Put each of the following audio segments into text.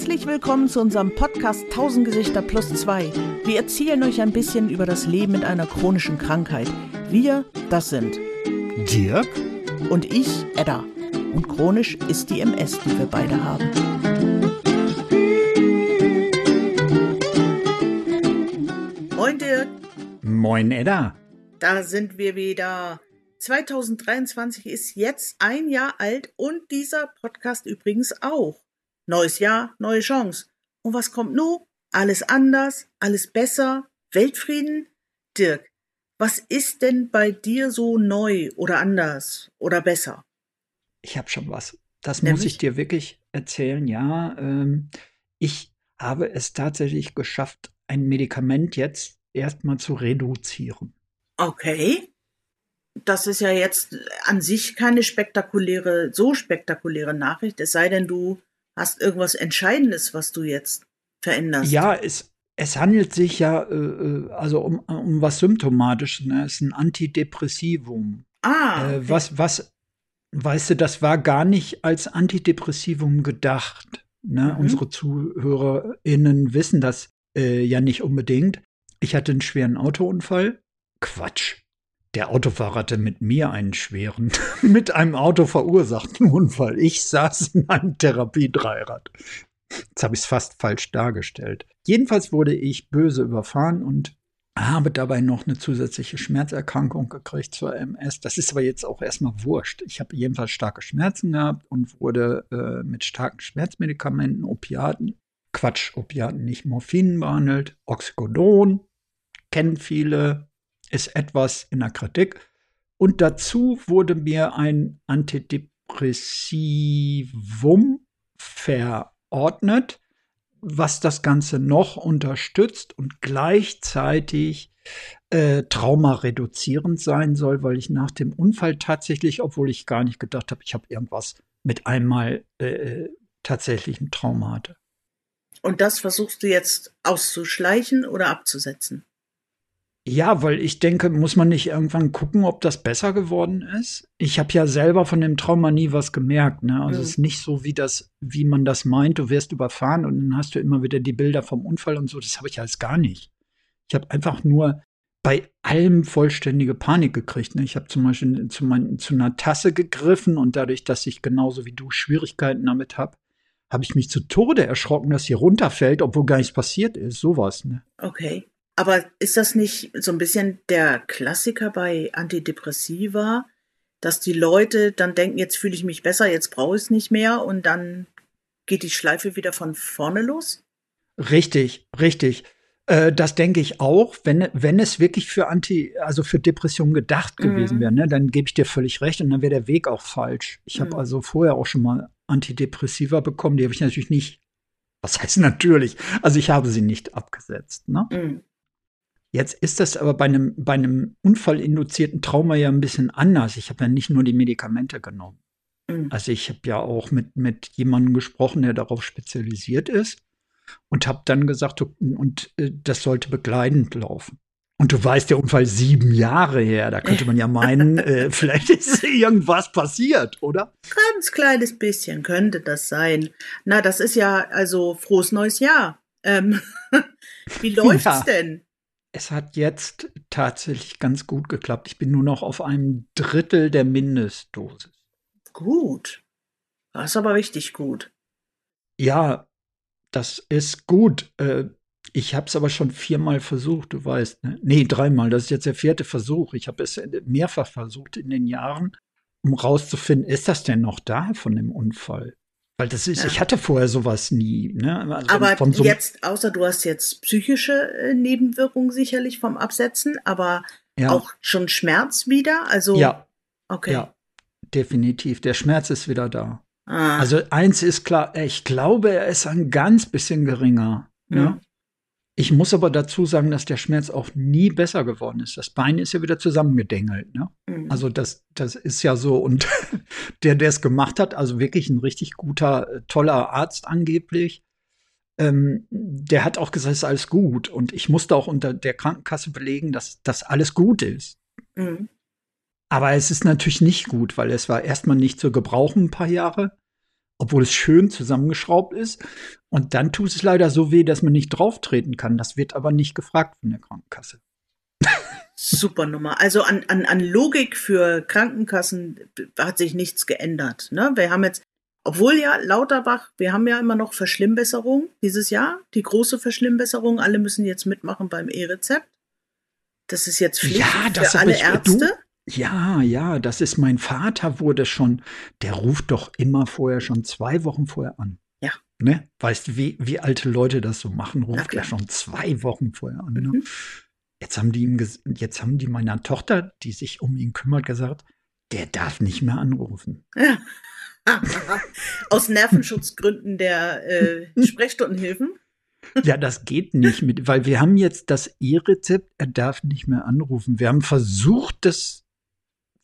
Herzlich willkommen zu unserem Podcast 1000 Gesichter plus 2. Wir erzählen euch ein bisschen über das Leben mit einer chronischen Krankheit. Wir, das sind Dirk und ich, Edda. Und chronisch ist die MS, die wir beide haben. Moin Dirk. Moin Edda. Da sind wir wieder. 2023 ist jetzt ein Jahr alt und dieser Podcast übrigens auch. Neues Jahr, neue Chance. Und was kommt nun? Alles anders, alles besser, Weltfrieden? Dirk, was ist denn bei dir so neu oder anders oder besser? Ich habe schon was. Das Nämlich? muss ich dir wirklich erzählen. Ja, ähm, ich habe es tatsächlich geschafft, ein Medikament jetzt erstmal zu reduzieren. Okay. Das ist ja jetzt an sich keine spektakuläre, so spektakuläre Nachricht, es sei denn, du hast irgendwas Entscheidendes, was du jetzt veränderst. Ja, es, es handelt sich ja äh, äh also um, um was Symptomatisches. Ne? Es ist ein Antidepressivum. Ah. Okay. Äh, was, was, weißt du, das war gar nicht als Antidepressivum gedacht. Ne? Mhm. Unsere ZuhörerInnen wissen das äh, ja nicht unbedingt. Ich hatte einen schweren Autounfall. Quatsch. Der Autofahrer hatte mit mir einen schweren, mit einem Auto verursachten Unfall. Ich saß in einem Therapiedreirad. Jetzt habe ich es fast falsch dargestellt. Jedenfalls wurde ich böse überfahren und habe dabei noch eine zusätzliche Schmerzerkrankung gekriegt zur MS. Das ist aber jetzt auch erstmal wurscht. Ich habe jedenfalls starke Schmerzen gehabt und wurde äh, mit starken Schmerzmedikamenten, Opiaten, Quatsch, Opiaten, nicht Morphin behandelt, Oxycodon, kennen viele, ist etwas in der Kritik. Und dazu wurde mir ein Antidepressivum verordnet, was das Ganze noch unterstützt und gleichzeitig äh, traumareduzierend sein soll, weil ich nach dem Unfall tatsächlich, obwohl ich gar nicht gedacht habe, ich habe irgendwas mit einmal äh, tatsächlich ein Trauma hatte. Und das versuchst du jetzt auszuschleichen oder abzusetzen? Ja, weil ich denke, muss man nicht irgendwann gucken, ob das besser geworden ist? Ich habe ja selber von dem Trauma nie was gemerkt. Ne? Also mhm. es ist nicht so, wie das, wie man das meint, du wirst überfahren und dann hast du immer wieder die Bilder vom Unfall und so. Das habe ich alles gar nicht. Ich habe einfach nur bei allem vollständige Panik gekriegt. Ne? Ich habe zum Beispiel zu, mein, zu einer Tasse gegriffen und dadurch, dass ich genauso wie du Schwierigkeiten damit habe, habe ich mich zu Tode erschrocken, dass sie runterfällt, obwohl gar nichts passiert ist. Sowas. Ne? Okay. Aber ist das nicht so ein bisschen der Klassiker bei Antidepressiva, dass die Leute dann denken, jetzt fühle ich mich besser, jetzt brauche ich es nicht mehr und dann geht die Schleife wieder von vorne los? Richtig, richtig. Äh, das denke ich auch, wenn, wenn es wirklich für Anti, also für Depressionen gedacht mhm. gewesen wäre, ne, dann gebe ich dir völlig recht und dann wäre der Weg auch falsch. Ich habe mhm. also vorher auch schon mal Antidepressiva bekommen, die habe ich natürlich nicht. Was heißt natürlich? Also ich habe sie nicht abgesetzt. Ne? Mhm. Jetzt ist das aber bei einem, bei einem unfallinduzierten Trauma ja ein bisschen anders. Ich habe ja nicht nur die Medikamente genommen. Mhm. Also ich habe ja auch mit, mit jemandem gesprochen, der darauf spezialisiert ist und habe dann gesagt, und äh, das sollte begleitend laufen. Und du weißt, der Unfall sieben Jahre her. Da könnte man ja meinen, äh, vielleicht ist irgendwas passiert, oder? Ganz kleines bisschen könnte das sein. Na, das ist ja also frohes neues Jahr. Ähm, wie läuft's ja. denn? Es hat jetzt tatsächlich ganz gut geklappt. Ich bin nur noch auf einem Drittel der Mindestdosis. Gut. Das ist aber richtig gut. Ja, das ist gut. Äh, ich habe es aber schon viermal versucht, du weißt. Ne? Nee, dreimal. Das ist jetzt der vierte Versuch. Ich habe es mehrfach versucht in den Jahren, um rauszufinden, ist das denn noch da von dem Unfall? Weil das ist, ja. ich hatte vorher sowas nie. Ne? Also aber so jetzt, außer du hast jetzt psychische äh, Nebenwirkungen sicherlich vom Absetzen, aber ja. auch schon Schmerz wieder? Also, ja. Okay. Ja, definitiv. Der Schmerz ist wieder da. Ah. Also eins ist klar, ich glaube, er ist ein ganz bisschen geringer. Mhm. Ne? Ich muss aber dazu sagen, dass der Schmerz auch nie besser geworden ist. Das Bein ist ja wieder zusammengedengelt. Ne? Mhm. Also das, das ist ja so. Und der, der es gemacht hat, also wirklich ein richtig guter, toller Arzt angeblich, ähm, der hat auch gesagt, es ist alles gut. Und ich musste auch unter der Krankenkasse belegen, dass das alles gut ist. Mhm. Aber es ist natürlich nicht gut, weil es war erstmal nicht zu gebrauchen ein paar Jahre. Obwohl es schön zusammengeschraubt ist. Und dann tut es leider so weh, dass man nicht drauf treten kann. Das wird aber nicht gefragt von der Krankenkasse. Super Nummer. Also an, an, an Logik für Krankenkassen hat sich nichts geändert. Ne? Wir haben jetzt, obwohl ja Lauterbach, wir haben ja immer noch Verschlimmbesserung dieses Jahr, die große Verschlimmbesserung. Alle müssen jetzt mitmachen beim E-Rezept. Das ist jetzt Pflicht ja, das für alle Ärzte. Du, ja, ja, das ist mein Vater, wurde schon, der ruft doch immer vorher schon zwei Wochen vorher an. Ja. Ne? Weißt du, wie, wie alte Leute das so machen, ruft er schon zwei Wochen vorher an. Ne? Mhm. Jetzt haben die ihm, jetzt haben die meiner Tochter, die sich um ihn kümmert, gesagt, der darf nicht mehr anrufen. Ja. Aus Nervenschutzgründen der äh, Sprechstundenhilfen. Ja, das geht nicht mit, weil wir haben jetzt das E-Rezept, er darf nicht mehr anrufen. Wir haben versucht, das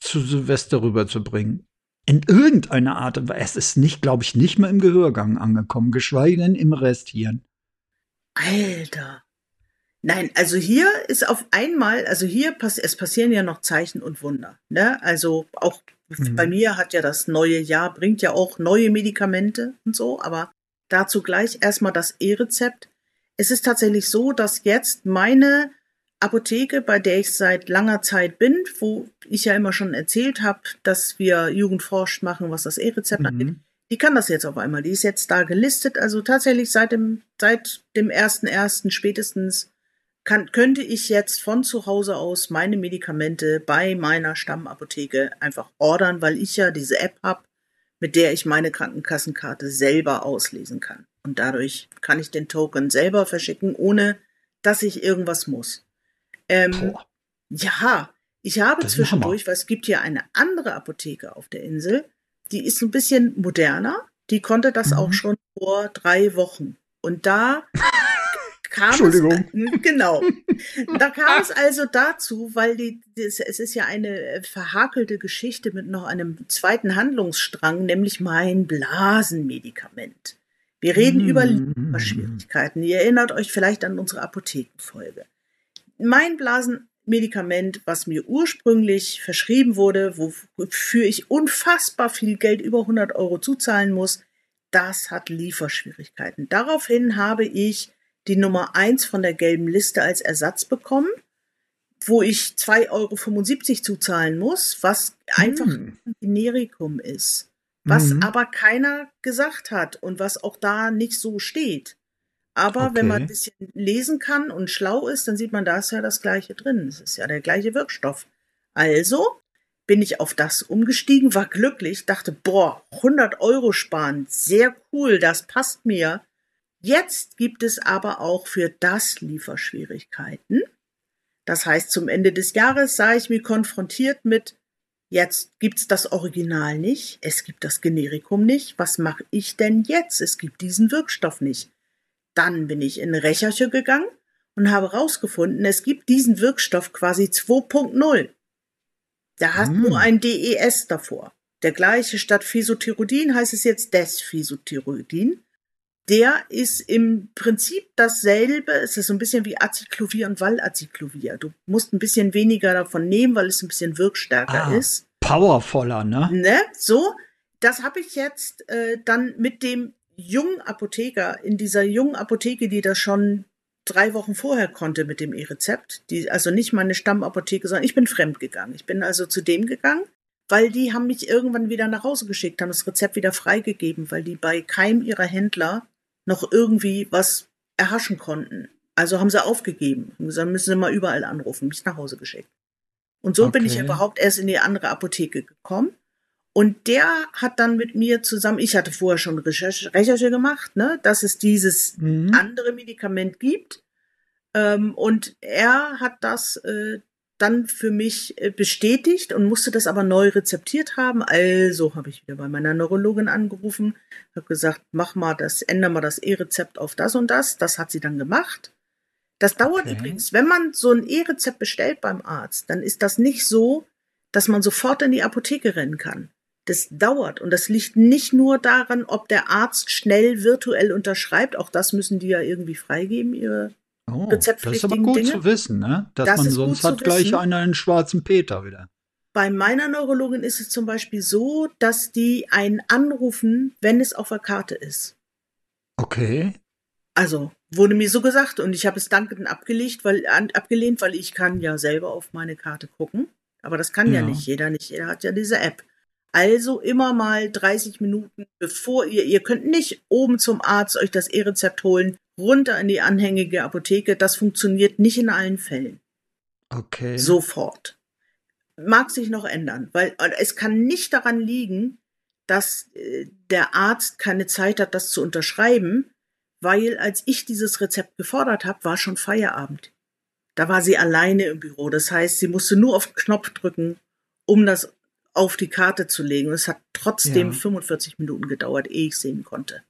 zu Silvester rüberzubringen. In irgendeiner Art und Weise. Es ist nicht, glaube ich, nicht mehr im Gehörgang angekommen, geschweige denn im Resthirn. Alter. Nein, also hier ist auf einmal, also hier pass es passieren ja noch Zeichen und Wunder. Ne? Also auch mhm. bei mir hat ja das neue Jahr, bringt ja auch neue Medikamente und so, aber dazu gleich erstmal das E-Rezept. Es ist tatsächlich so, dass jetzt meine Apotheke, bei der ich seit langer Zeit bin, wo ich ja immer schon erzählt habe, dass wir Jugendforscht machen, was das E-Rezept mhm. angeht, die kann das jetzt auf einmal. Die ist jetzt da gelistet. Also tatsächlich seit dem, seit dem ersten ersten spätestens kann, könnte ich jetzt von zu Hause aus meine Medikamente bei meiner Stammapotheke einfach ordern, weil ich ja diese App habe, mit der ich meine Krankenkassenkarte selber auslesen kann. Und dadurch kann ich den Token selber verschicken, ohne dass ich irgendwas muss. Ähm, ja, ich habe das zwischendurch, weil es gibt hier eine andere Apotheke auf der Insel, die ist ein bisschen moderner. Die konnte das mhm. auch schon vor drei Wochen. Und da kam Entschuldigung. Es, genau. Da kam es also dazu, weil die, es ist ja eine verhakelte Geschichte mit noch einem zweiten Handlungsstrang, nämlich mein Blasenmedikament. Wir reden mm. über Lieferschwierigkeiten. Ihr erinnert euch vielleicht an unsere Apothekenfolge. Mein Blasenmedikament, was mir ursprünglich verschrieben wurde, wofür ich unfassbar viel Geld über 100 Euro zuzahlen muss, das hat Lieferschwierigkeiten. Daraufhin habe ich die Nummer eins von der gelben Liste als Ersatz bekommen, wo ich 2,75 Euro zuzahlen muss, was einfach hm. ein Generikum ist. Was mhm. aber keiner gesagt hat und was auch da nicht so steht. Aber okay. wenn man ein bisschen lesen kann und schlau ist, dann sieht man, da ist ja das Gleiche drin. Es ist ja der gleiche Wirkstoff. Also bin ich auf das umgestiegen, war glücklich, dachte, boah, 100 Euro sparen, sehr cool, das passt mir. Jetzt gibt es aber auch für das Lieferschwierigkeiten. Das heißt, zum Ende des Jahres sah ich mich konfrontiert mit, jetzt gibt's das Original nicht, es gibt das Generikum nicht, was mache ich denn jetzt? Es gibt diesen Wirkstoff nicht. Dann bin ich in Recherche gegangen und habe herausgefunden, es gibt diesen Wirkstoff quasi 2.0. Da hat hm. nur ein DES davor. Der gleiche statt Physiothyrodin heißt es jetzt Desphysiothyrodin der ist im Prinzip dasselbe. Es ist so ein bisschen wie Acyclovir und Valacyclovir. Du musst ein bisschen weniger davon nehmen, weil es ein bisschen wirkstärker ah, ist. Powervoller, ne? Ne? So, das habe ich jetzt äh, dann mit dem jungen Apotheker in dieser jungen Apotheke, die das schon drei Wochen vorher konnte mit dem E-Rezept. Die, also nicht meine Stammapotheke, sondern ich bin fremd gegangen. Ich bin also zu dem gegangen, weil die haben mich irgendwann wieder nach Hause geschickt, haben das Rezept wieder freigegeben, weil die bei keinem ihrer Händler noch irgendwie was erhaschen konnten. Also haben sie aufgegeben und gesagt, müssen sie mal überall anrufen, mich nach Hause geschickt. Und so okay. bin ich überhaupt erst in die andere Apotheke gekommen. Und der hat dann mit mir zusammen, ich hatte vorher schon Recherche, Recherche gemacht, ne, dass es dieses mhm. andere Medikament gibt. Ähm, und er hat das äh, dann für mich äh, bestätigt und musste das aber neu rezeptiert haben. Also habe ich wieder bei meiner Neurologin angerufen, habe gesagt, mach mal das, ändere mal das E-Rezept auf das und das. Das hat sie dann gemacht. Das dauert okay. übrigens, wenn man so ein E-Rezept bestellt beim Arzt, dann ist das nicht so, dass man sofort in die Apotheke rennen kann. Das dauert und das liegt nicht nur daran, ob der Arzt schnell virtuell unterschreibt, auch das müssen die ja irgendwie freigeben, ihre Oh, das ist aber gut Dinge. zu wissen, ne? Dass das man sonst hat gleich einer einen schwarzen Peter wieder. Bei meiner Neurologin ist es zum Beispiel so, dass die einen anrufen, wenn es auf der Karte ist. Okay. Also wurde mir so gesagt und ich habe es dankend abgelegt, weil, an, abgelehnt, weil ich kann ja selber auf meine Karte gucken. Aber das kann ja, Ja. nicht jeder, nicht jeder hat ja diese App. Also immer mal 30 Minuten, bevor ihr, ihr könnt nicht oben zum Arzt euch das E-Rezept holen, runter in die anhängige Apotheke. Das funktioniert nicht in allen Fällen. Okay. Sofort. Mag sich noch ändern, weil äh, es kann nicht daran liegen, dass äh, der Arzt keine Zeit hat, das zu unterschreiben, weil als ich dieses Rezept gefordert habe, war schon Feierabend. Da war sie alleine im Büro. Das heißt, sie musste nur auf den Knopf drücken, um das auf die Karte zu legen. Und es hat trotzdem Ja. 45 Minuten gedauert, ehe ich sehen konnte.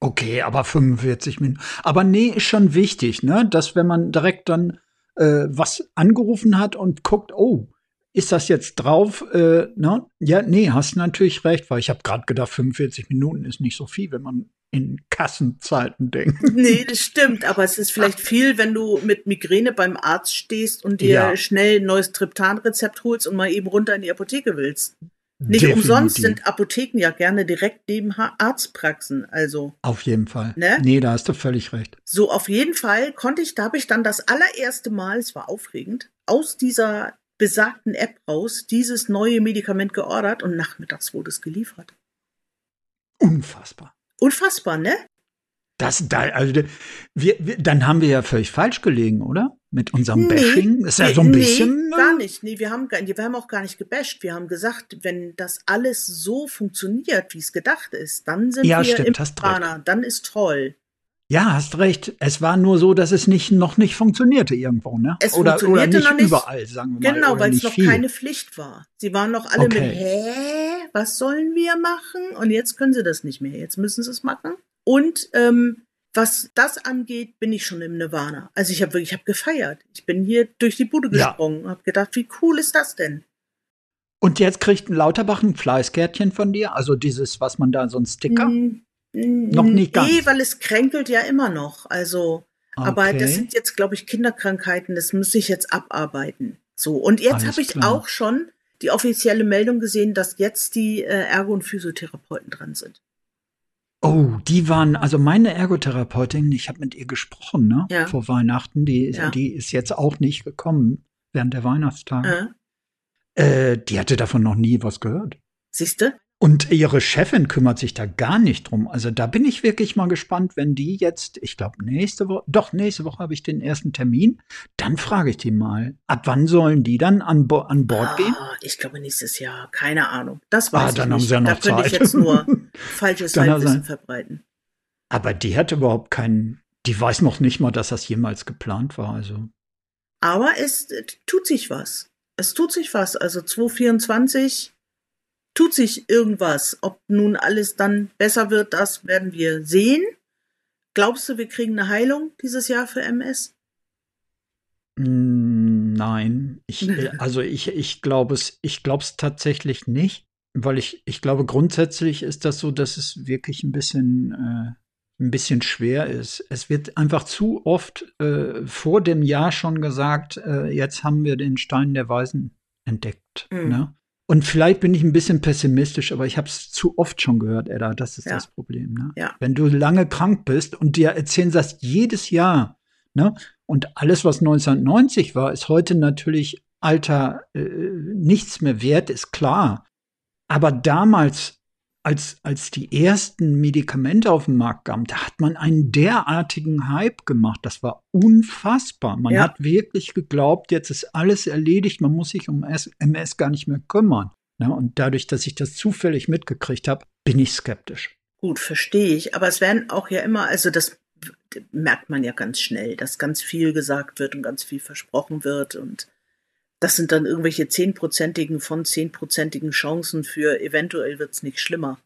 Okay, aber 45 Minuten. Aber nee, ist schon wichtig, ne? Dass wenn man direkt dann äh, was angerufen hat und guckt, oh, ist das jetzt drauf? Äh, ne? Ja, nee, hast natürlich recht, weil ich habe gerade gedacht, 45 Minuten ist nicht so viel, wenn man in Kassenzeiten denkt. Nee, das stimmt, aber es ist vielleicht viel, wenn du mit Migräne beim Arzt stehst und dir Ja. schnell ein neues Triptan-Rezept holst und mal eben runter in die Apotheke willst. Nicht Definitiv. umsonst sind Apotheken ja gerne direkt neben Arztpraxen. Also Auf jeden Fall. Ne? Nee, da hast du völlig recht. so auf jeden Fall konnte ich, da habe ich dann das allererste Mal, es war aufregend, aus dieser besagten App raus dieses neue Medikament geordert und nachmittags wurde es geliefert. Unfassbar. Unfassbar, ne? Das, da, also, wir, wir, dann haben wir ja völlig falsch gelegen, oder? Mit unserem Nee, Bashing. Ist ja so ein nee, bisschen. äh, gar nicht. Nee, wir haben, wir haben auch gar nicht gebasht. Wir haben gesagt, wenn das alles so funktioniert, wie es gedacht ist, dann sind Ja, wir stimmt, im hast recht. Dann ist toll. Ja, hast recht. Es war nur so, dass es nicht, noch nicht funktionierte irgendwo, ne? Es oder, oder funktionierte nicht, noch nicht. überall, sagen wir mal. Genau, oder weil es noch viel. keine Pflicht war. Sie waren noch alle Okay. mit, hä, was sollen wir machen? Und jetzt können sie das nicht mehr. Jetzt müssen sie es machen. Und ähm, was das angeht, bin ich schon im Nirvana. Also ich habe wirklich, ich habe gefeiert. Ich bin hier durch die Bude Ja. gesprungen und habe gedacht, wie cool ist das denn? Und jetzt kriegt ein Lauterbach ein Fleißkärtchen von dir, also dieses, was man da so ein Sticker. Mm, Noch nicht ganz. Nee, weil es kränkelt ja immer noch. Also, aber Okay. das sind jetzt, glaube ich, Kinderkrankheiten. Das muss ich jetzt abarbeiten. So, und jetzt habe ich klar. auch schon die offizielle Meldung gesehen, dass jetzt die äh, Ergo- und Physiotherapeuten dran sind. Oh, die waren, also meine Ergotherapeutin, ich habe mit ihr gesprochen, ne? Ja. Vor Weihnachten, die, Ja. die ist jetzt auch nicht gekommen während der Weihnachtstage. Äh, Äh, die hatte davon noch nie was gehört. Siehst du? Und ihre Chefin kümmert sich da gar nicht drum. Also da bin ich wirklich mal gespannt, wenn die jetzt, ich glaube nächste Woche, doch nächste Woche habe ich den ersten Termin, dann frage ich die mal, ab wann sollen die dann an, Bo an Bord gehen? Ah, ich glaube nächstes Jahr. Keine Ahnung. Das weiß Ah, ich dann nicht. haben sie ja da noch ich Zeit. jetzt nur falsches Halbwissen verbreiten. Aber die hat überhaupt keinen, die weiß noch nicht mal, dass das jemals geplant war. Also Aber es tut sich was. Es tut sich was. Also 2024 tut sich irgendwas. Ob nun alles dann besser wird, das werden wir sehen. Glaubst du, wir kriegen eine Heilung dieses Jahr für MS? Mm, Nein, ich, also ich, ich glaube es, ich glaube es tatsächlich nicht, weil ich, ich glaube grundsätzlich ist das so, dass es wirklich ein bisschen, äh, ein bisschen schwer ist. Es wird einfach zu oft äh, vor dem Jahr schon gesagt, äh, jetzt haben wir den Stein der Weisen entdeckt. Mhm. Ne? Und vielleicht bin ich ein bisschen pessimistisch, aber ich habe es zu oft schon gehört, Edda, das ist Ja. das Problem. Ne? Ja. Wenn du lange krank bist und dir erzählen das jedes Jahr, ne? Und alles, was 1990 war, ist heute natürlich alter äh, nichts mehr wert, ist klar. Aber damals, als, als die ersten Medikamente auf den Markt kamen, da hat man einen derartigen Hype gemacht. Das war unfassbar. Man Ja. hat wirklich geglaubt, jetzt ist alles erledigt, man muss sich um MS gar nicht mehr kümmern. Ja, und dadurch, dass ich das zufällig mitgekriegt habe, bin ich skeptisch. Gut, verstehe ich. Aber es werden auch ja immer, also das merkt man ja ganz schnell, dass ganz viel gesagt wird und ganz viel versprochen wird. Und das sind dann irgendwelche zehnprozentigen von zehnprozentigen Chancen für eventuell wird's nicht schlimmer.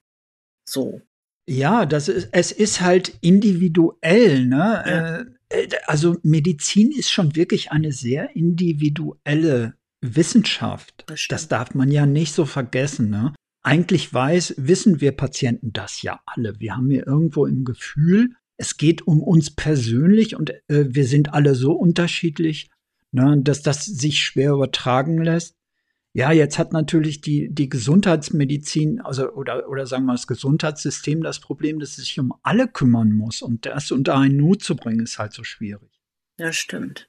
So. Ja, das ist, es ist halt individuell, ne? Ja. Äh, äh, also Medizin ist schon wirklich eine sehr individuelle Wissenschaft. Das. Das darf man ja nicht so vergessen, ne? Eigentlich weiß, wissen wir Patienten das ja alle. Wir haben ja irgendwo im Gefühl, es geht um uns persönlich und äh, wir sind alle so unterschiedlich, ne, dass das sich schwer übertragen lässt. Ja, jetzt hat natürlich die, die Gesundheitsmedizin, also oder, oder sagen wir das Gesundheitssystem das Problem, dass es sich um alle kümmern muss. Und das unter einen Hut zu bringen, ist halt so schwierig. Ja, stimmt.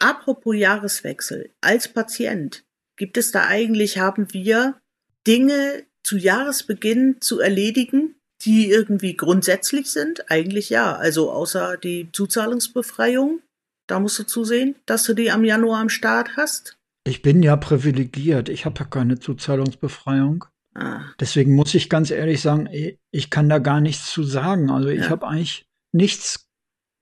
Apropos Jahreswechsel, als Patient, gibt es da eigentlich, haben wir Dinge zu Jahresbeginn zu erledigen, die irgendwie grundsätzlich sind? Eigentlich ja. Also außer die Zuzahlungsbefreiung, da musst du zusehen, dass du die am Januar am Start hast. Ich bin ja privilegiert. Ich habe ja keine Zuzahlungsbefreiung. Ah. Deswegen muss ich ganz ehrlich sagen, ich kann da gar nichts zu sagen. Also ich ja. habe eigentlich nichts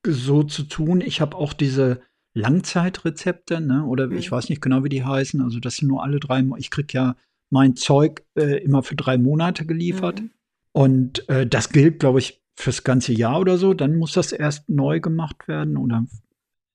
so zu tun. Ich habe auch diese Langzeitrezepte, ne? Oder mhm. ich weiß nicht genau, wie die heißen. Also das sind nur alle drei. Ich krieg ja mein Zeug äh, immer für drei Monate geliefert. Mhm. Und äh, das gilt, glaube ich, fürs ganze Jahr oder so. Dann muss das erst neu gemacht werden oder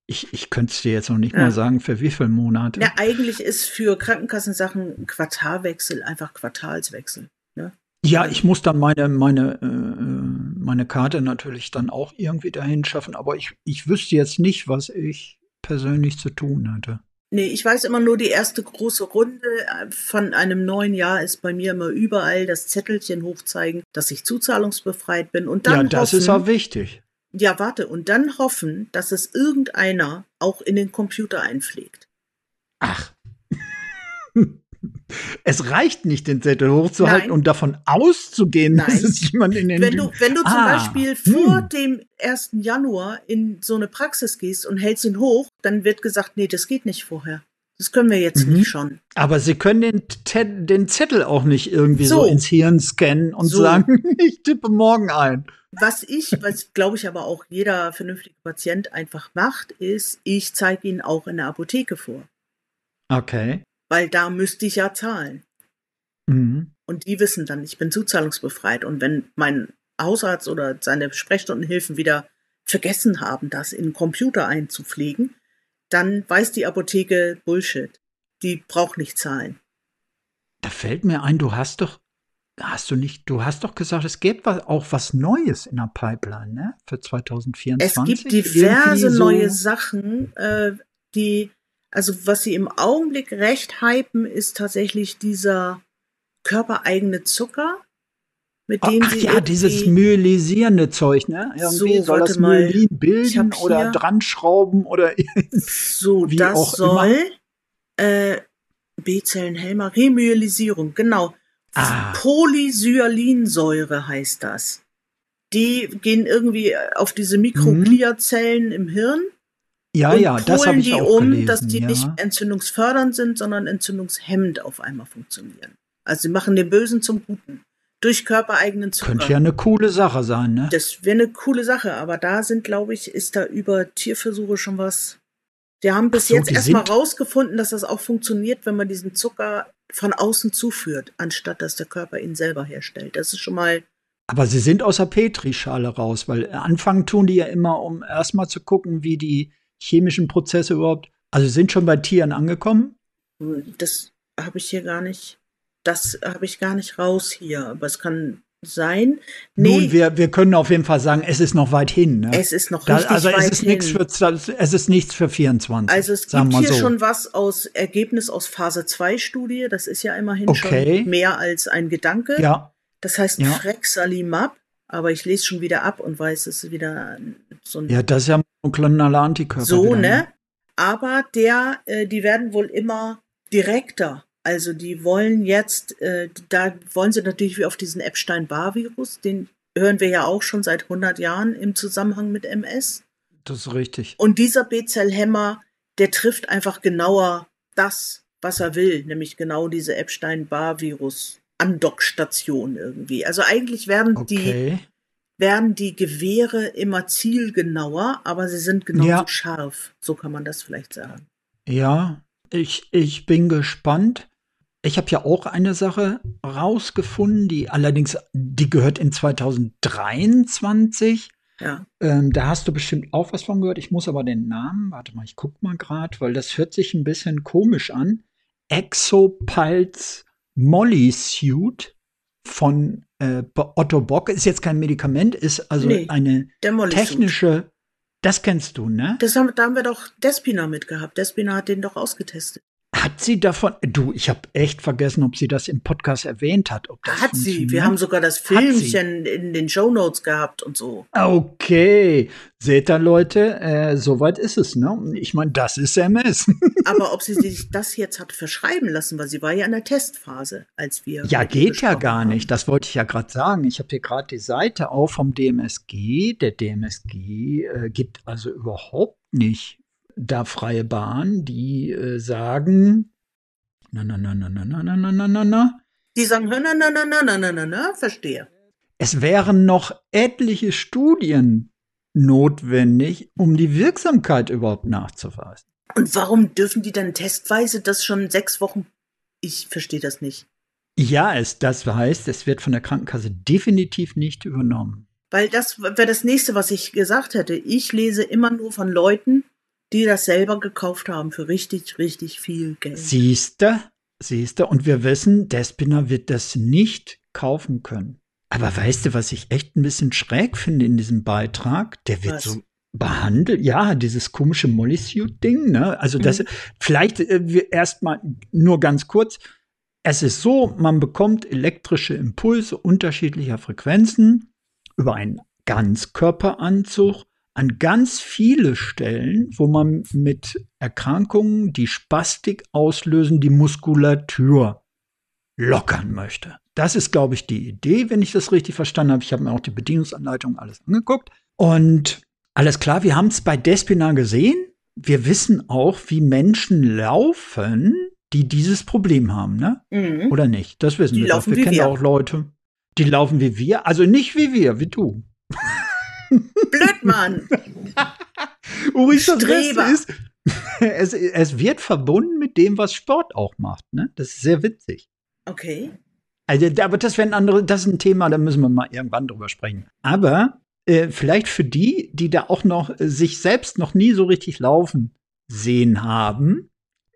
ich, ich könnte es dir jetzt noch nicht ja. mal sagen, für wie viele Monate. Ja, eigentlich ist für Krankenkassensachen Quartalwechsel einfach Quartalswechsel. Ne? Ja, ich muss dann meine, meine, äh, meine Karte natürlich dann auch irgendwie dahin schaffen, aber ich, ich wüsste jetzt nicht, was ich persönlich zu tun hätte. Nee, ich weiß immer nur, die erste große Runde äh, von einem neuen Jahr ist bei mir immer überall das Zettelchen hochzeigen, dass ich zuzahlungsbefreit bin. Und dann ja, das hoffen, ist auch wichtig. Ja, warte, und dann hoffen, dass es irgendeiner auch in den Computer einpflegt. Ach. Es reicht nicht, den Zettel hochzuhalten Nein. und davon auszugehen, Nein. dass es jemand in den. Wenn du, wenn du ah. zum Beispiel vor hm. dem 1. Januar in so eine Praxis gehst und hältst ihn hoch, dann wird gesagt, nee, das geht nicht vorher. Das können wir jetzt mhm. nicht schon. Aber Sie können den, den, Zettel auch nicht irgendwie so, so ins Hirn scannen und so. sagen, ich tippe morgen ein. Was ich, was glaube ich aber auch jeder vernünftige Patient einfach macht, ist, ich zeige ihn auch in der Apotheke vor. Okay. Weil da müsste ich ja zahlen. Mhm. Und die wissen dann, ich bin zuzahlungsbefreit. Und wenn mein Hausarzt oder seine Sprechstundenhilfen wieder vergessen haben, das in den Computer einzupflegen, dann weiß die Apotheke Bullshit. Die braucht nicht zahlen. Da fällt mir ein, du hast doch Hast du nicht, du hast doch gesagt, es gäbe auch was Neues in der Pipeline, ne? Für 2024. Es gibt diverse so neue Sachen, äh, die, also was sie im Augenblick recht hypen, ist tatsächlich dieser körpereigene Zucker, mit dem Ach, sie ja, dieses myelisierende Zeug, ne? Irgendwie so, soll das Myelin bilden oder dran schrauben oder so, das soll äh, B-Zellen-Helmer Remyelisierung, genau. Ah. Polysyalinsäure heißt das. Die gehen irgendwie auf diese Mikrogliazellen mhm. im Hirn. Ja, und ja, das habe ich die auch um, gelesen, dass die ja. nicht entzündungsfördernd sind, sondern entzündungshemmend auf einmal funktionieren. Also sie machen den Bösen zum Guten. Durch körpereigenen Zucker. Könnte ja eine coole Sache sein, ne? Das wäre eine coole Sache, aber da sind, glaube ich, ist da über Tierversuche schon was. Die haben bis so, jetzt erstmal rausgefunden, dass das auch funktioniert, wenn man diesen Zucker von außen zuführt, anstatt dass der Körper ihn selber herstellt. Das ist schon mal. Aber sie sind aus der Petrischale raus, weil anfangen tun die ja immer, um erstmal zu gucken, wie die chemischen Prozesse überhaupt. Also sind schon bei Tieren angekommen? Das habe ich hier gar nicht. Das habe ich gar nicht raus hier. Aber es kann sein. Nee, Nun, wir, wir können auf jeden Fall sagen, es ist noch weit hin. Ne? Es ist noch da, also weit es ist hin. Nichts für, es ist nichts für 24. Also es gibt hier so. schon was aus Ergebnis aus Phase 2 Studie. Das ist ja immerhin okay. schon mehr als ein Gedanke. Ja. Das heißt ja. Frexalimab, aber ich lese schon wieder ab und weiß, es ist wieder so ein. Ja, das ist ja ein kleiner Antikörper. So, ne? ne? Aber der, äh, die werden wohl immer direkter also die wollen jetzt, äh, da wollen sie natürlich wie auf diesen Epstein-Barr-Virus, den hören wir ja auch schon seit 100 Jahren im Zusammenhang mit MS. Das ist richtig. Und dieser B-Zell-Hämmer, der trifft einfach genauer das, was er will, nämlich genau diese Epstein-Barr-Virus-Andockstation irgendwie. Also eigentlich werden okay. die werden die Gewehre immer zielgenauer, aber sie sind genauso ja. scharf. So kann man das vielleicht sagen. Ja, ich, ich bin gespannt. Ich habe ja auch eine Sache rausgefunden, die allerdings, die gehört in 2023. Ja. Ähm, da hast du bestimmt auch was von gehört. Ich muss aber den Namen, warte mal, ich guck mal gerade, weil das hört sich ein bisschen komisch an. Exopulse Molly Suit von äh, Otto Bock ist jetzt kein Medikament, ist also nee, eine technische. Das kennst du, ne? Das haben, da haben wir doch Despina mitgehabt. Despina hat den doch ausgetestet. Hat sie davon, du, ich habe echt vergessen, ob sie das im Podcast erwähnt hat. Ob das Hat sie. Wir haben sogar das Filmchen in den Show Notes gehabt und so. Okay. Seht ihr, Leute, äh, soweit ist es, ne? Ich meine, das ist MS. Aber ob sie sich das jetzt hat verschreiben lassen, weil sie war ja in der Testphase, als wir. Ja, geht ja gar haben. nicht. Das wollte ich ja gerade sagen. Ich habe hier gerade die Seite auf vom DMSG. Der DMSG äh, gibt also überhaupt nicht da freie Bahn, die äh, sagen, na, na, na, na, na, na, na, na, na, na. Die sagen, na, na, na, na, na, na, na, na, verstehe. Es wären noch etliche Studien notwendig, um die Wirksamkeit überhaupt nachzuweisen. Und warum dürfen die dann testweise das schon sechs Wochen? Ich verstehe das nicht. Ja, es, das heißt, es wird von der Krankenkasse definitiv nicht übernommen. Weil das wäre das nächste, was ich gesagt hätte. Ich lese immer nur von Leuten, die das selber gekauft haben für richtig, richtig viel Geld. Siehste, siehste, und wir wissen, Despina wird das nicht kaufen können. Aber weißt du, was ich echt ein bisschen schräg finde in diesem Beitrag? Der wird was? so behandelt, ja, dieses komische Molly-Suit-Ding, ne? Also das, mhm. vielleicht äh, erstmal nur ganz kurz. Es ist so, man bekommt elektrische Impulse unterschiedlicher Frequenzen über einen Ganzkörperanzug an ganz viele Stellen, wo man mit Erkrankungen, die Spastik auslösen, die Muskulatur lockern möchte. Das ist, glaube ich, die Idee, wenn ich das richtig verstanden habe. Ich habe mir auch die Bedienungsanleitung alles angeguckt. Und alles klar, wir haben es bei Despina gesehen. Wir wissen auch, wie Menschen laufen, die dieses Problem haben, ne? Mhm. Oder nicht? Das wissen die wir doch. Wir kennen wir. auch Leute, die laufen wie wir. Also nicht wie wir, wie du. Blödmann. Das Beste ist, es, es wird verbunden mit dem, was Sport auch macht. Ne? Das ist sehr witzig. Okay. Also, aber das wäre ein anderes, das ist ein Thema, da müssen wir mal irgendwann drüber sprechen. Aber äh, vielleicht für die, die da auch noch äh, sich selbst noch nie so richtig laufen sehen haben,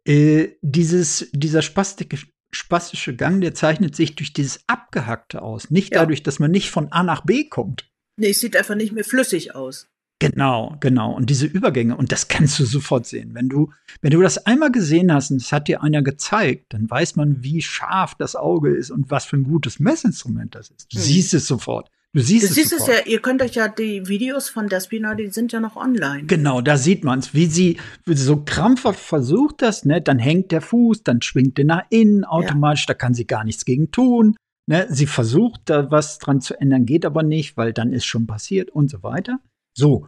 äh, dieses, dieser spastische, spastische Gang, der zeichnet sich durch dieses Abgehackte aus. Nicht ja. dadurch, dass man nicht von A nach B kommt. Nee, es sieht einfach nicht mehr flüssig aus. Genau, genau. Und diese Übergänge, und das kannst du sofort sehen. Wenn du, wenn du das einmal gesehen hast und es hat dir einer gezeigt, dann weiß man, wie scharf das Auge ist und was für ein gutes Messinstrument das ist. Du mhm. siehst es sofort. Du siehst, du es, siehst es ja, ihr könnt euch ja die Videos von Despina, die sind ja noch online. Genau, da sieht man es, wie sie, so krampfhaft versucht das, ne? Dann hängt der Fuß, dann schwingt der nach innen automatisch, ja. da kann sie gar nichts gegen tun. Ne, sie versucht da was dran zu ändern, geht aber nicht, weil dann ist schon passiert und so weiter. So.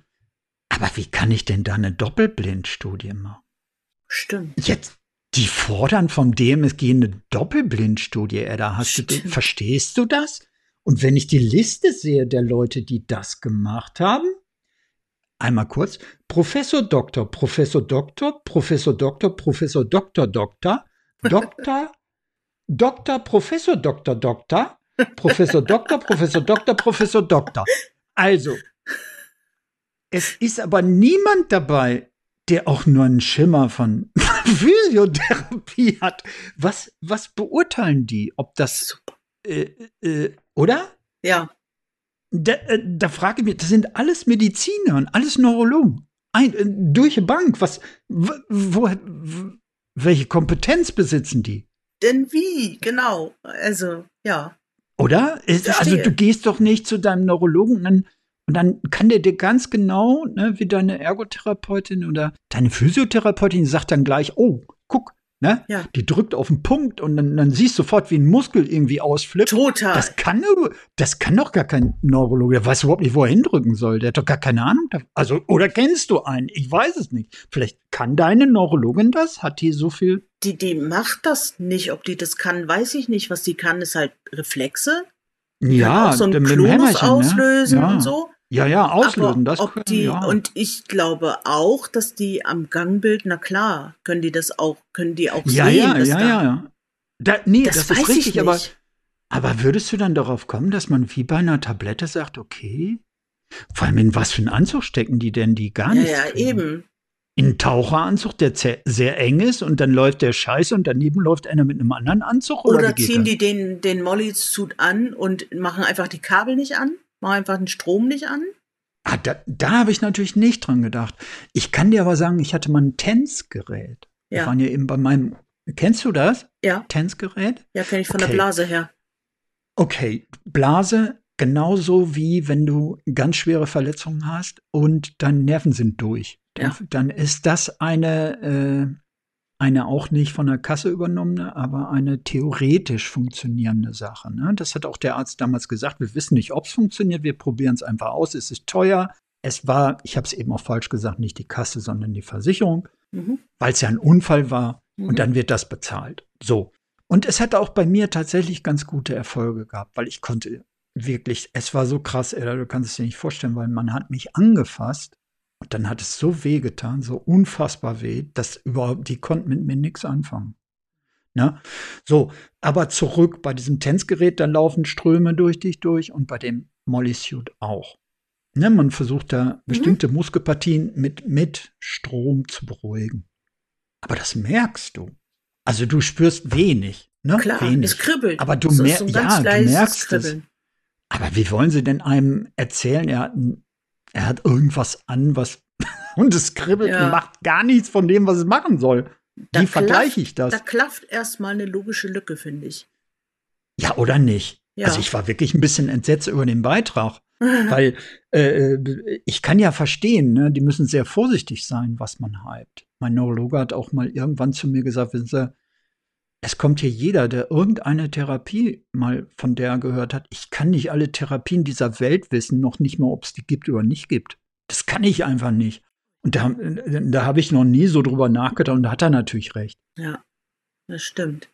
Aber wie kann ich denn da eine Doppelblindstudie machen? Stimmt. Jetzt, die fordern vom DMSG eine Doppelblindstudie, Edda. Hast du, verstehst du das? Und wenn ich die Liste sehe der Leute, die das gemacht haben, einmal kurz, Professor Doktor, Professor Doktor, Professor Doktor, Professor Doktor, Doktor, Doktor, Doktor, Professor, Doktor, Doktor, Professor, Doktor, Professor, Doktor, Professor, Doktor. Also, es ist aber niemand dabei, der auch nur einen Schimmer von Physiotherapie hat. Was, was beurteilen die? Ob das, äh, äh, oder? Ja. Da, äh, da frage ich mich, das sind alles Mediziner und alles Neurologen. Ein, äh, durch die Bank. Was, wo, wo, welche Kompetenz besitzen die? Denn wie? Genau. Also, ja. Oder? Also, du gehst doch nicht zu deinem Neurologen und dann, und dann kann der dir ganz genau, ne, wie deine Ergotherapeutin oder deine Physiotherapeutin sagt dann gleich, oh, guck, Ne? Ja. Die drückt auf den Punkt und dann, dann siehst du sofort, wie ein Muskel irgendwie ausflippt. Total. Das kann, das kann doch gar kein Neurologe. Der weiß überhaupt nicht, wo er hindrücken soll. Der hat doch gar keine Ahnung. Also, oder kennst du einen? Ich weiß es nicht. Vielleicht kann deine Neurologin das? Hat die so viel? Die, die macht das nicht. Ob die das kann, weiß ich nicht. Was die kann, ist halt Reflexe. Die ja, auch so ein Klonus ne? auslösen ja. und so. Ja, ja, auslösen. das ob die, ja. Und ich glaube auch, dass die am Gangbild, na klar, können die das auch, können die auch ja, sehen. Ja, ja, ja, ja. Da, nee, das, das ist richtig, aber, aber würdest du dann darauf kommen, dass man wie bei einer Tablette sagt, okay, vor allem in was für einen Anzug stecken die denn, die gar nicht? Ja, ja, eben. In einen Taucheranzug, der sehr eng ist und dann läuft der Scheiße und daneben läuft einer mit einem anderen Anzug? Oder, oder ziehen die den, den Molly-Suit an und machen einfach die Kabel nicht an? Mach einfach den Strom nicht an. Ah, da, da habe ich natürlich nicht dran gedacht. Ich kann dir aber sagen, ich hatte mal ein Tänzgerät. Ja. Wir waren ja eben bei meinem Kennst du das? Ja. Tanzgerät? Ja, kenne ich von Okay. der Blase her. Okay, Blase genauso wie wenn du ganz schwere Verletzungen hast und deine Nerven sind durch. Dann, Ja. dann ist das eine, äh, eine auch nicht von der Kasse übernommene, aber eine theoretisch funktionierende Sache. Ne? Das hat auch der Arzt damals gesagt. Wir wissen nicht, ob es funktioniert. Wir probieren es einfach aus. Es ist teuer. Es war, ich habe es eben auch falsch gesagt, nicht die Kasse, sondern die Versicherung, Mhm. weil es ja ein Unfall war. Mhm. Und dann wird das bezahlt. So. Und es hat auch bei mir tatsächlich ganz gute Erfolge gehabt, weil ich konnte wirklich, es war so krass, ey, du kannst es dir nicht vorstellen, weil man hat mich angefasst und dann hat es so weh getan, so unfassbar weh, dass überhaupt, die konnten mit mir nichts anfangen. Ne? So, aber zurück bei diesem Tänzgerät, da laufen Ströme durch dich durch und bei dem Molly Suit auch. Ne, man versucht da bestimmte Muskelpartien mit, mit Strom zu beruhigen. Aber das merkst du. Also du spürst wenig, ne? Klar, wenig. es kribbelt. Aber du, mer so ja, du merkst es. Aber wie wollen sie denn einem erzählen, er hat, ein, er hat irgendwas an, was und es kribbelt Ja. und macht gar nichts von dem, was es machen soll. Da wie vergleiche ich das? Da klafft erstmal eine logische Lücke, finde ich. ja, oder nicht? Ja. Also ich war wirklich ein bisschen entsetzt über den Beitrag, weil äh, ich kann ja verstehen, ne, die müssen sehr vorsichtig sein, was man hypt. Mein Neurologe hat auch mal irgendwann zu mir gesagt, wissen Sie, es kommt hier jeder, der irgendeine Therapie mal von der gehört hat. Ich kann nicht alle Therapien dieser Welt wissen, noch nicht mal, ob es die gibt oder nicht gibt. Das kann ich einfach nicht. Und da, da habe ich noch nie so drüber nachgedacht und da hat er natürlich recht. ja, das stimmt.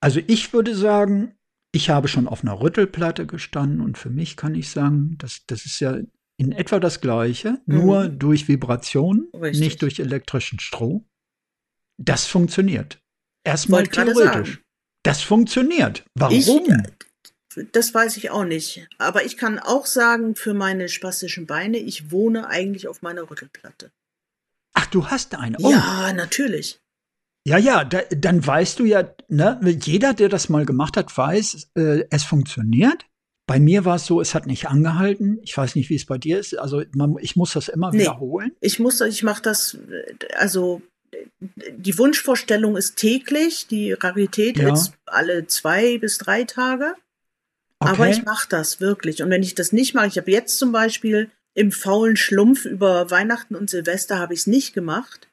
Also ich würde sagen, ich habe schon auf einer Rüttelplatte gestanden und für mich kann ich sagen, das, das ist ja in etwa das Gleiche, Mhm. nur durch Vibration, Richtig. nicht durch elektrischen Strom. Das funktioniert. Erstmal theoretisch. Das funktioniert. Warum? Ich, das weiß ich auch nicht. Aber ich kann auch sagen, für meine spastischen Beine, ich wohne eigentlich auf meiner Rüttelplatte. Ach, du hast eine. Oh, Ja, natürlich. Ja, ja, da, dann weißt du ja, ne, jeder, der das mal gemacht hat, weiß, äh, es funktioniert. Bei mir war es so, es hat nicht angehalten. Ich weiß nicht, wie es bei dir ist. Also man, ich muss das immer Nee. wiederholen. Ich muss, ich mache das, äh, also äh, die Wunschvorstellung ist täglich, die Rarität Ja. ist alle zwei bis drei Tage. Aber Okay. ich mache das wirklich. Und wenn ich das nicht mache, ich habe jetzt zum Beispiel im faulen Schlumpf über Weihnachten und Silvester habe ich es nicht gemacht.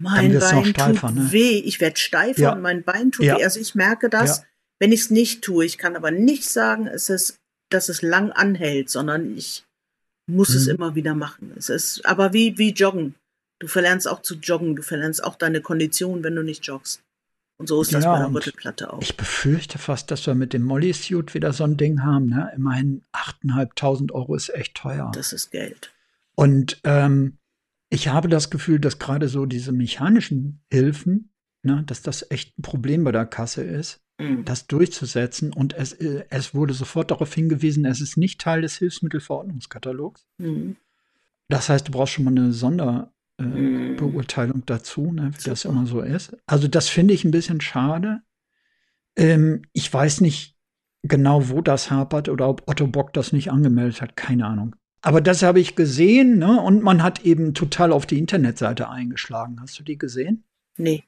Mein Bein steifer, tut ne? weh. Ich werde steifer Ja. und mein Bein tut Ja. weh. Also ich merke das, wenn ich es nicht tue. Ich kann aber nicht sagen, es ist, dass es lang anhält, sondern ich muss es Mhm. immer wieder machen. Es ist aber wie, wie Joggen. Du verlernst auch zu joggen. Du verlernst auch deine Kondition, wenn du nicht joggst. Und so ist das Ja, bei der Rüttelplatte auch. Ich befürchte fast, dass wir mit dem Molly-Suit wieder so ein Ding haben. Ne? Immerhin 8.500 Euro ist echt teuer. Das ist Geld. Und ähm, ich habe das Gefühl, dass gerade so diese mechanischen Hilfen, ne, dass das echt ein Problem bei der Kasse ist, Mhm. das durchzusetzen. Und es, äh, es wurde sofort darauf hingewiesen, es ist nicht Teil des Hilfsmittelverordnungskatalogs. Mhm. Das heißt, du brauchst schon mal eine Sonderbeurteilung äh, Mhm. Beurteilung dazu, ne, wie das Super. immer so ist. Also das finde ich ein bisschen schade. Ähm, ich weiß nicht genau, wo das hapert oder ob Otto Bock das nicht angemeldet hat, keine Ahnung. Aber das habe ich gesehen, ne? Und man hat eben total auf die Internetseite eingeschlagen. Hast du die gesehen? Nee.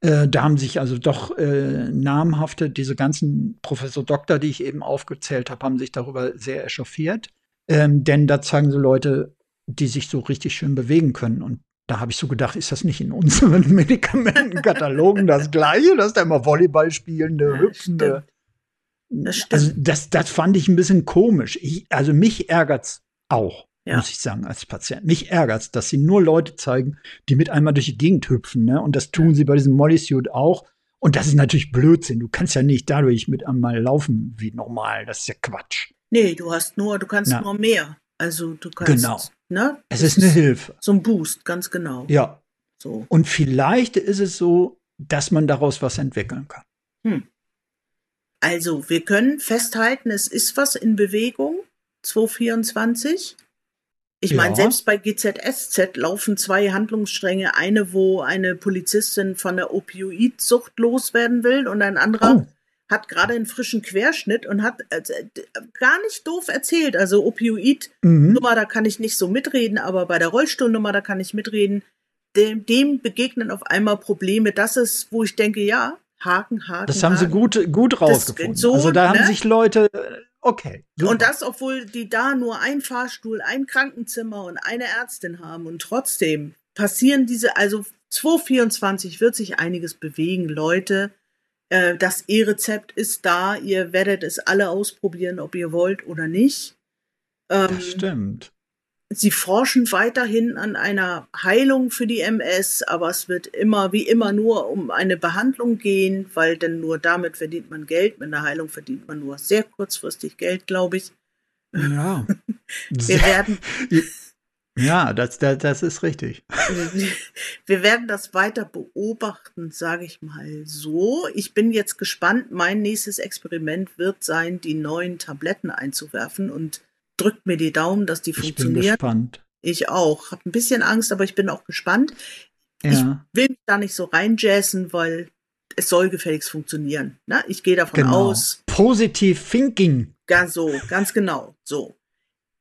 Äh, da haben sich also doch äh, namhafte, diese ganzen Professor Doktor, die ich eben aufgezählt habe, haben sich darüber sehr echauffiert. Ähm, denn da zeigen sie Leute, die sich so richtig schön bewegen können. Und da habe ich so gedacht, ist das nicht in unseren Medikamentenkatalogen das Gleiche, dass da immer Volleyball spielende, hüpfende. Das stimmt. Also das, das fand ich ein bisschen komisch. Ich, also mich ärgert's auch, Ja. muss ich sagen, als Patient. Mich ärgert's, dass sie nur Leute zeigen, die mit einmal durch die Gegend hüpfen. Ne? Und das tun sie bei diesem Molly-Suit auch. Und das ist natürlich Blödsinn. Du kannst ja nicht dadurch mit einmal laufen wie normal. Das ist ja Quatsch. Nee, du hast nur, du kannst Na. nur mehr. Also du kannst, Genau. Ne? Es Das ist eine Hilfe. So ein Boost, ganz genau. Ja. So. Und vielleicht ist es so, dass man daraus was entwickeln kann. Also, wir können festhalten, es ist was in Bewegung. 224. Ich Ja. meine, selbst bei GZSZ laufen zwei Handlungsstränge. Eine, wo eine Polizistin von der Opioidsucht loswerden will und ein anderer Oh. Hat gerade einen frischen Querschnitt und hat äh, gar nicht doof erzählt. Also Opioid Mhm. Da kann ich nicht so mitreden, aber bei der Rollstuhlnummer, da kann ich mitreden. dem, dem begegnen auf einmal Probleme. Das ist, wo ich denke, ja, Haken, Haken. Das haben Haken. sie gut, gut rausgefunden. So, also da ne? haben sich Leute, äh, okay. super. Und das, obwohl die da nur ein Fahrstuhl, ein Krankenzimmer und eine Ärztin haben. Und trotzdem passieren diese, also 2024 wird sich einiges bewegen, Leute. Äh, das E-Rezept ist da. Ihr werdet es alle ausprobieren, ob ihr wollt oder nicht. Ähm, das stimmt. Sie forschen weiterhin an einer Heilung für die MS, aber es wird immer wie immer nur um eine Behandlung gehen, weil denn nur damit verdient man Geld. Mit einer Heilung verdient man nur sehr kurzfristig Geld, glaube ich. Ja. Wir werden, ja, das, das, das ist richtig. wir werden das weiter beobachten, sage ich mal so. Ich bin jetzt gespannt. Mein nächstes Experiment wird sein, die neuen Tabletten einzuwerfen und drückt mir die Daumen, dass die Ich bin funktionieren. gespannt. Ich auch. Hab ein bisschen Angst, aber ich bin auch gespannt. Ja, Will mich da nicht so reinjazzen, weil es soll gefälligst funktionieren. Ne? Ich gehe davon genau. aus. Positive Thinking. Ganz so, ganz genau. So.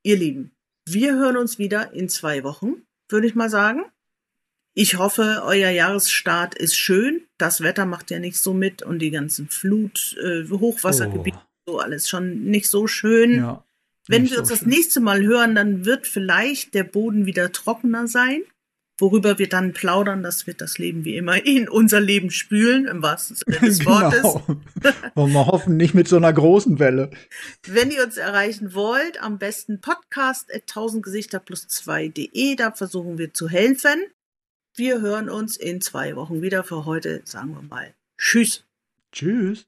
Ihr Lieben, wir hören uns wieder in zwei Wochen, würde ich mal sagen. Ich hoffe, euer Jahresstart ist schön. Das Wetter macht ja nicht so mit und die ganzen Flut, äh, Hochwassergebiete, so alles schon nicht so schön. Oh, ja. Wenn wir so uns das schön. nächste Mal hören, dann wird vielleicht der Boden wieder trockener sein. Worüber wir dann plaudern, das wird das Leben wie immer in unser Leben spülen, im wahrsten Sinne des Wortes. Genau. Wollen wir hoffen, nicht mit so einer großen Welle. Wenn ihr uns erreichen wollt, am besten podcast at 1000 Gesichter plus 2.de, da versuchen wir zu helfen. Wir hören uns in zwei Wochen wieder. Für heute sagen wir mal Tschüss. Tschüss.